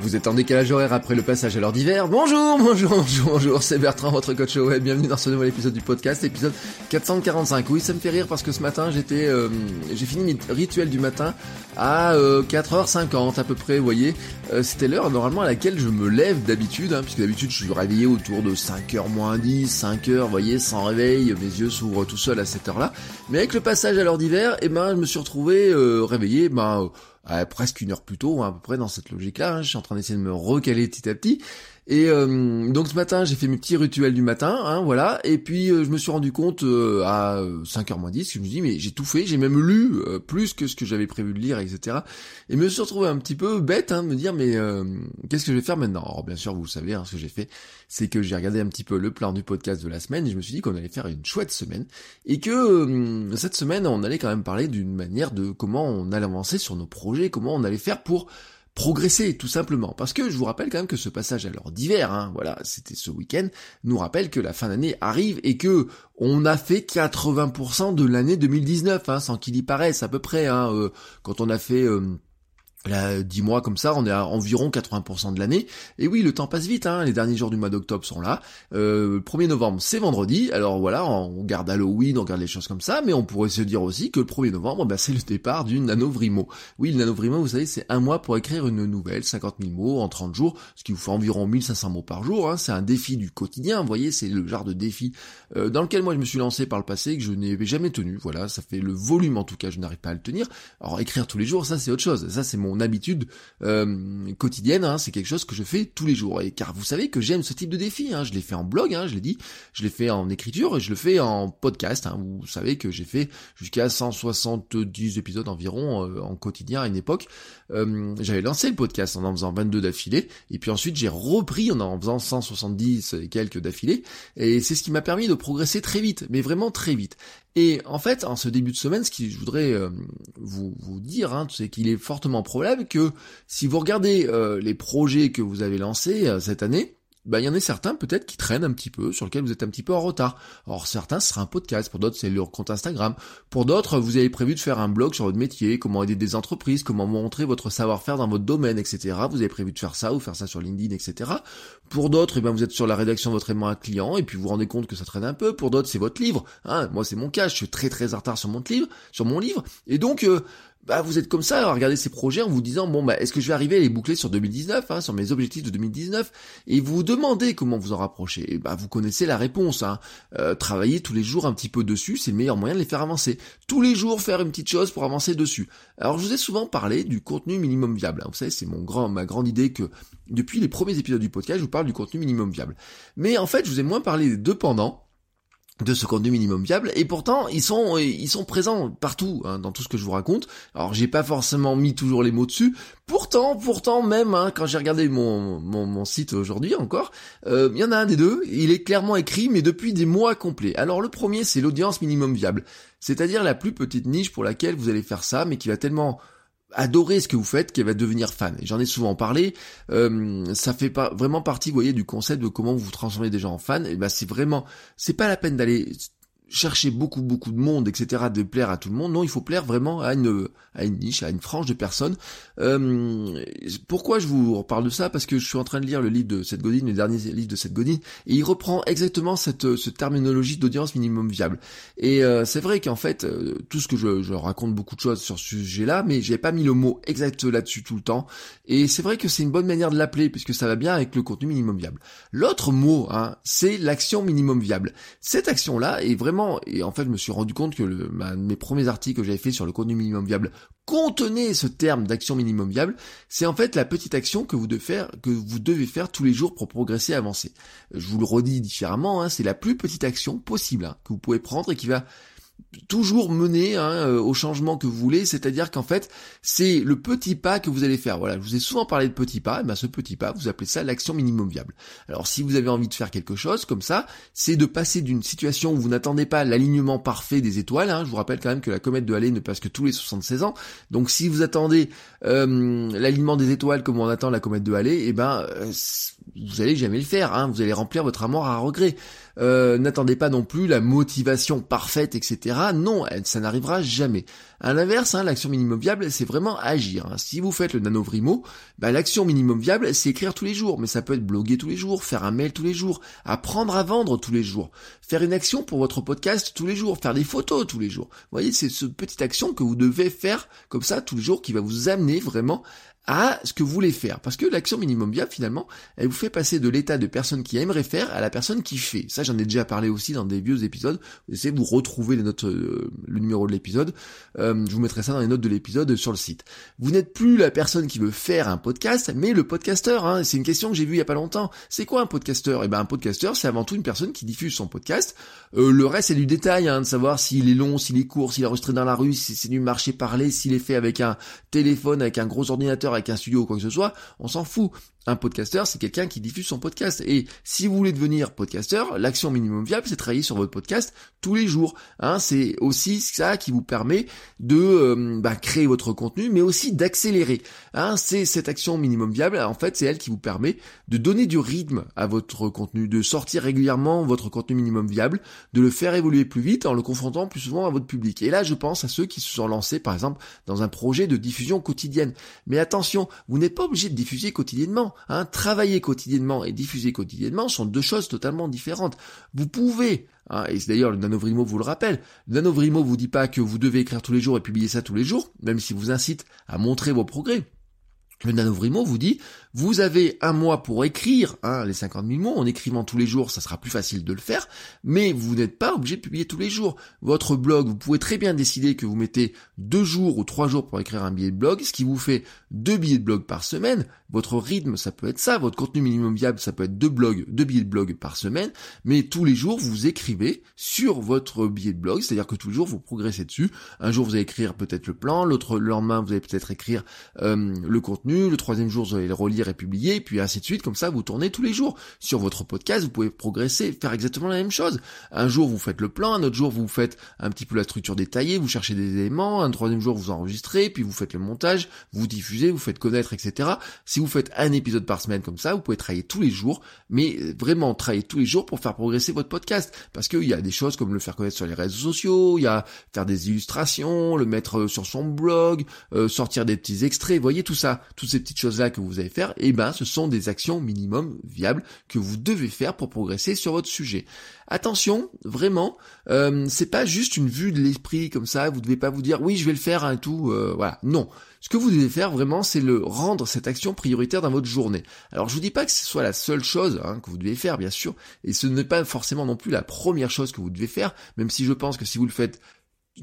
Vous êtes en décalage horaire après le passage à l'heure d'hiver. Bonjour, bonjour, bonjour, bonjour, c'est Bertrand, votre coach web. Bienvenue dans ce nouvel épisode du podcast, épisode 445. Oui, ça me fait rire parce que ce matin, j'étais, euh, j'ai fini mes rituels du matin à 4h50 à peu près, vous voyez. Euh, c'était l'heure normalement à laquelle je me lève d'habitude, hein, puisque d'habitude je suis réveillé autour de 5h moins 10, 5h, vous voyez, sans réveil, mes yeux s'ouvrent tout seuls à cette heure-là. Mais avec le passage à l'heure d'hiver, eh ben, je me suis retrouvé euh, réveillé, ben presque une heure plus tôt, hein, à peu près dans cette logique-là. Hein. Je suis en train d'essayer de me recaler petit à petit. Et euh, donc ce matin, j'ai fait mes petits rituels du matin, hein, voilà. Et puis euh, je me suis rendu compte euh, à 5h moins 10, je me dis mais j'ai tout fait, j'ai même lu plus que ce que j'avais prévu de lire, etc. Et me suis retrouvé un petit peu bête hein, de me dire mais qu'est-ce que je vais faire maintenant? Alors bien sûr, vous savez, hein, ce que j'ai fait, c'est que j'ai regardé un petit peu le plan du podcast de la semaine et je me suis dit qu'on allait faire une chouette semaine et que cette semaine, on allait quand même parler d'une manière de comment on allait avancer sur nos projets, comment on allait faire pour progresser tout simplement. Parce que je vous rappelle quand même que ce passage à l'heure d'hiver, hein, voilà, c'était ce week-end, nous rappelle que la fin d'année arrive et que on a fait 80% de l'année 2019, hein, sans qu'il y paraisse à peu près. Hein, euh, quand on a fait euh, Là, 10 mois comme ça, on est à environ 80% de l'année. Et oui, le temps passe vite, hein. les derniers jours du mois d'octobre sont là. Euh, le 1er novembre, c'est vendredi. Alors voilà, on garde Halloween, on garde les choses comme ça, mais on pourrait se dire aussi que le 1er novembre, bah, c'est le départ du Nanovrimo. Oui, le Nanovrimo, vous savez, c'est un mois pour écrire une nouvelle, 50 000 mots en 30 jours, ce qui vous fait environ 1500 mots par jour. Hein. C'est un défi du quotidien, vous voyez, c'est le genre de défi euh, dans lequel moi je me suis lancé par le passé que je n'ai jamais tenu. Voilà, ça fait le volume en tout cas, je n'arrive pas à le tenir. Alors écrire tous les jours, ça c'est autre chose. Ça c'est habitude euh, quotidienne, hein, c'est quelque chose que je fais tous les jours. Et car vous savez que j'aime ce type de défi, hein, je l'ai fait en blog, hein, je l'ai dit, je l'ai fait en écriture et je le fais en podcast. Vous savez que j'ai fait jusqu'à 170 épisodes environ euh, en quotidien à une époque. Euh, j'avais lancé le podcast en en faisant 22 d'affilée, et puis ensuite j'ai repris en en faisant 170 et quelques d'affilée, et c'est ce qui m'a permis de progresser très vite, mais vraiment très vite. Et en fait, en ce début de semaine, ce que je voudrais euh, vous, dire, hein, c'est qu'il est fortement probable que si vous regardez euh, les projets que vous avez lancés cette année, bah, il y en a certains peut-être qui traînent un petit peu, sur lesquels vous êtes un petit peu en retard. Alors certains, ce sera un podcast, pour d'autres, c'est leur compte Instagram. Pour d'autres, vous avez prévu de faire un blog sur votre métier, comment aider des entreprises, comment montrer votre savoir-faire dans votre domaine, etc. Vous avez prévu de faire ça ou faire ça sur LinkedIn, etc. Pour d'autres, eh ben, vous êtes sur la rédaction de votre aimant à client, et puis vous vous rendez compte que ça traîne un peu. Pour d'autres, c'est votre livre. Hein. Moi, c'est mon cas, je suis très très en retard sur mon livre, sur mon livre. Et donc, euh, bah vous êtes comme ça à regarder ces projets en vous disant bon bah est-ce que je vais arriver à les boucler sur 2019, hein, sur mes objectifs de 2019 et vous vous demandez comment vous en rapprocher. Et bah vous connaissez la réponse. Hein. Euh, travailler tous les jours un petit peu dessus, c'est le meilleur moyen de les faire avancer. Tous les jours faire une petite chose pour avancer dessus. Alors je vous ai souvent parlé du contenu minimum viable. Hein. Vous savez c'est mon grand ma grande idée que depuis les premiers épisodes du podcast je vous parle du contenu minimum viable. Mais en fait je vous ai moins parlé des deux pendant de ce contenu minimum viable. Et pourtant ils sont ils sont présents partout hein, dans tout ce que je vous raconte. Alors j'ai pas forcément mis toujours les mots dessus. Pourtant pourtant même hein, quand j'ai regardé mon, mon, mon site aujourd'hui encore euh, il y en a un des deux. Il est clairement écrit mais depuis des mois complets. Alors le premier c'est l'audience minimum viable. C'est-à-dire la plus petite niche pour laquelle vous allez faire ça mais qui va tellement adorer ce que vous faites qu'elle va devenir fan. Et j'en ai souvent parlé. Euh, ça fait pas vraiment partie, vous voyez, du concept de comment vous transformez des gens en fans. Et ben c'est vraiment, c'est pas la peine d'aller chercher beaucoup beaucoup de monde, etc., de plaire à tout le monde. Non, il faut plaire vraiment à une à une niche, à une frange de personnes. Euh, pourquoi je vous parle de ça? Parce que je suis en train de lire le livre de Seth Godin, le dernier livre de Seth Godin, et il reprend exactement cette, cette terminologie d'audience minimum viable. Et euh, c'est vrai qu'en fait, euh, tout ce que je, je, raconte beaucoup de choses sur ce sujet-là, mais j'ai pas mis le mot exact là-dessus tout le temps. Et c'est vrai que c'est une bonne manière de l'appeler, puisque ça va bien avec le contenu minimum viable. L'autre mot, hein, c'est l'action minimum viable. Cette action-là est vraiment et en fait je me suis rendu compte que mes premiers articles que j'avais fait sur le contenu minimum viable contenaient ce terme d'action minimum viable, c'est en fait la petite action que vous devez faire, que vous devez faire tous les jours pour progresser et avancer. Je vous le redis différemment, hein, c'est la plus petite action possible hein, que vous pouvez prendre et qui va toujours mener hein, euh, au changement que vous voulez, c'est-à-dire qu'en fait, c'est le petit pas que vous allez faire. Voilà, je vous ai souvent parlé de petit pas, et ben ce petit pas, vous appelez ça l'action minimum viable. Alors si vous avez envie de faire quelque chose comme ça, c'est de passer d'une situation où vous n'attendez pas l'alignement parfait des étoiles, hein, je vous rappelle quand même que la comète de Halley ne passe que tous les 76 ans, donc si vous attendez euh, l'alignement des étoiles comme on attend la comète de Halley, eh ben euh, vous allez jamais le faire, hein, vous allez remplir votre amour à regret. Euh, n'attendez pas non plus la motivation parfaite, etc. Non, ça n'arrivera jamais. À l'inverse, hein, l'action minimum viable, c'est vraiment agir. Hein. Si vous faites le nanovrimo, bah, l'action minimum viable, c'est écrire tous les jours, mais ça peut être bloguer tous les jours, faire un mail tous les jours, apprendre à vendre tous les jours, faire une action pour votre podcast tous les jours, faire des photos tous les jours. Vous voyez, c'est ce petite action que vous devez faire comme ça tous les jours qui va vous amener vraiment à ce que vous voulez faire. Parce que l'action minimum viable, finalement, elle vous fait passer de l'état de personne qui aimerait faire à la personne qui fait. J'en ai déjà parlé aussi dans des vieux épisodes. Essayez de vous retrouver les notes, euh, le numéro de l'épisode. Euh, je vous mettrai ça dans les notes de l'épisode sur le site. Vous n'êtes plus la personne qui veut faire un podcast, mais le podcasteur. Hein. C'est une question que j'ai vue il y a pas longtemps. C'est quoi un podcasteur? Eh ben, un podcasteur, c'est avant tout une personne qui diffuse son podcast. Euh, le reste, c'est du détail, hein, de savoir s'il est long, s'il est court, s'il est enregistré dans la rue, si c'est du marché parlé, s'il est fait avec un téléphone, avec un gros ordinateur, avec un studio ou quoi que ce soit, on s'en fout. Un podcasteur, c'est quelqu'un qui diffuse son podcast. Et si vous voulez devenir podcasteur, l'action minimum viable, c'est travailler sur votre podcast tous les jours. Hein, c'est aussi ça qui vous permet de euh, bah, créer votre contenu, mais aussi d'accélérer. Hein, c'est cette action minimum viable, en fait, c'est elle qui vous permet de donner du rythme à votre contenu, de sortir régulièrement votre contenu minimum viable, de le faire évoluer plus vite en le confrontant plus souvent à votre public. Et là, je pense à ceux qui se sont lancés, par exemple, dans un projet de diffusion quotidienne. Mais attention, vous n'êtes pas obligé de diffuser quotidiennement. Hein, travailler quotidiennement et diffuser quotidiennement sont deux choses totalement différentes. Vous pouvez hein, et c'est d'ailleurs le nanovrimo vous le rappelle, le nanovrimo vous dit pas que vous devez écrire tous les jours et publier ça tous les jours, même si vous incite à montrer vos progrès. Le nanovrimo vous dit, vous avez un mois pour écrire hein, les 50 000 mots. En écrivant tous les jours, ça sera plus facile de le faire. Mais vous n'êtes pas obligé de publier tous les jours. Votre blog, vous pouvez très bien décider que vous mettez deux jours ou trois jours pour écrire un billet de blog, ce qui vous fait deux billets de blog par semaine. Votre rythme, ça peut être ça. Votre contenu minimum viable, ça peut être deux blogs, deux billets de blog par semaine. Mais tous les jours, vous écrivez sur votre billet de blog. C'est-à-dire que tous les jours, vous progressez dessus. Un jour, vous allez écrire peut-être le plan. L'autre lendemain, vous allez peut-être écrire euh, le contenu. Le troisième jour, vous allez le relire et publier. Puis ainsi de suite. Comme ça, vous tournez tous les jours. Sur votre podcast, vous pouvez progresser, faire exactement la même chose. Un jour, vous faites le plan. Un autre jour, vous faites un petit peu la structure détaillée. Vous cherchez des éléments. Un troisième jour, vous enregistrez. Puis vous faites le montage. Vous diffusez. Vous faites connaître, etc. Si vous faites un épisode par semaine comme ça, vous pouvez travailler tous les jours, mais euh, vraiment travailler tous les jours pour faire progresser votre podcast. Parce qu'il y a des choses comme le faire connaître sur les réseaux sociaux, il y a faire des illustrations, le mettre euh, sur son blog, euh, sortir des petits extraits, voyez tout ça, toutes ces petites choses-là que vous allez faire, eh ben ce sont des actions minimum viables que vous devez faire pour progresser sur votre sujet. Attention, vraiment, euh, c'est pas juste une vue de l'esprit comme ça, vous devez pas vous dire oui je vais le faire hein, et tout, voilà. Non, ce que vous devez faire vraiment, c'est le rendre cette action prioritaire dans votre journée. Alors je vous dis pas que ce soit la seule chose hein, que vous devez faire, bien sûr, et ce n'est pas forcément non plus la première chose que vous devez faire, même si je pense que si vous le faites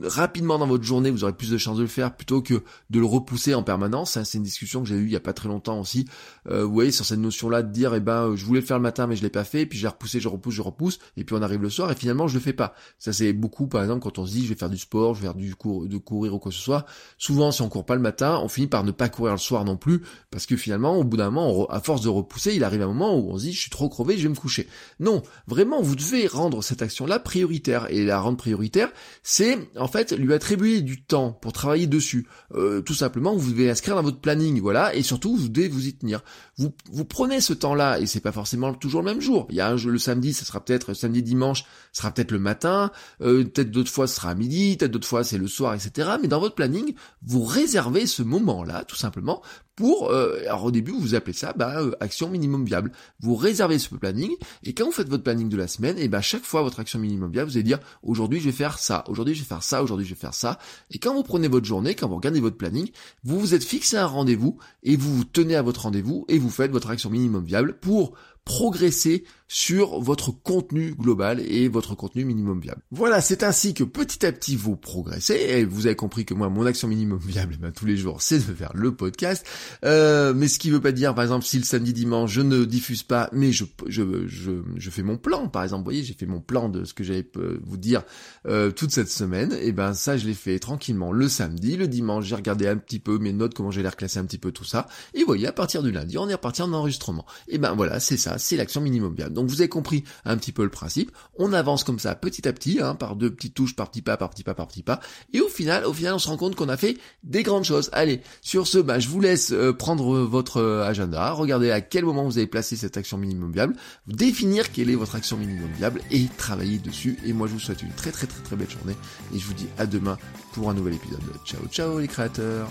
rapidement dans votre journée, vous aurez plus de chances de le faire plutôt que de le repousser en permanence. c'est une discussion que j'ai eue il y a pas très longtemps aussi. Euh, vous voyez, sur cette notion-là de dire, eh ben, euh, je voulais le faire le matin, mais je l'ai pas fait, puis j'ai repoussé, je repousse, je repousse, et puis on arrive le soir, et finalement, je le fais pas. Ça, c'est beaucoup, par exemple, quand on se dit, je vais faire du sport, je vais faire du cours, de courir ou quoi que ce soit. Souvent, si on court pas le matin, on finit par ne pas courir le soir non plus, parce que finalement, au bout d'un moment, à force de repousser, il arrive un moment où on se dit, je suis trop crevé, je vais me coucher. Non, vraiment, vous devez rendre cette action-là prioritaire, et la rendre prioritaire, c'est, en fait, lui attribuer du temps pour travailler dessus. Euh, tout simplement, vous devez inscrire dans votre planning, voilà, et surtout vous devez vous y tenir. Vous, vous prenez ce temps-là, et c'est pas forcément toujours le même jour. Il y a un, le samedi, ça sera peut-être samedi, dimanche, ça sera peut-être le matin, euh, peut-être d'autres fois ce sera à midi, peut-être d'autres fois c'est le soir, etc. Mais dans votre planning, vous réservez ce moment-là, tout simplement, pour, euh, alors au début vous appelez ça bah, euh, action minimum viable. Vous réservez ce planning et quand vous faites votre planning de la semaine, et bah chaque fois votre action minimum viable, vous allez dire aujourd'hui je vais faire ça, aujourd'hui je vais faire ça, aujourd'hui je vais faire ça. Et quand vous prenez votre journée, quand vous regardez votre planning, vous vous êtes fixé un rendez-vous et vous vous tenez à votre rendez-vous et vous faites votre action minimum viable pour progresser sur votre contenu global et votre contenu minimum viable. Voilà, c'est ainsi que petit à petit vous progressez et vous avez compris que moi mon action minimum viable ben, tous les jours c'est de faire le podcast. Euh, mais ce qui veut pas dire par exemple si le samedi dimanche je ne diffuse pas mais je je, je, je fais mon plan par exemple, vous voyez, j'ai fait mon plan de ce que j'allais vous dire euh, toute cette semaine et ben ça je l'ai fait tranquillement le samedi, le dimanche j'ai regardé un petit peu mes notes comment j'ai l'air classé un petit peu tout ça et vous voyez à partir du lundi on est reparti en enregistrement. Et ben voilà, c'est ça, c'est l'action minimum viable. Vous avez compris un petit peu le principe. On avance comme ça petit à petit, hein, par deux petites touches, par petit pas, par petit pas, par petit pas. Et au final, au final, on se rend compte qu'on a fait des grandes choses. Allez, sur ce, ben, je vous laisse euh, prendre votre euh, agenda, regarder à quel moment vous avez placé cette action minimum viable, définir quelle est votre action minimum viable et travailler dessus. Et moi, je vous souhaite une très très très très belle journée et je vous dis à demain pour un nouvel épisode. Ciao ciao les créateurs.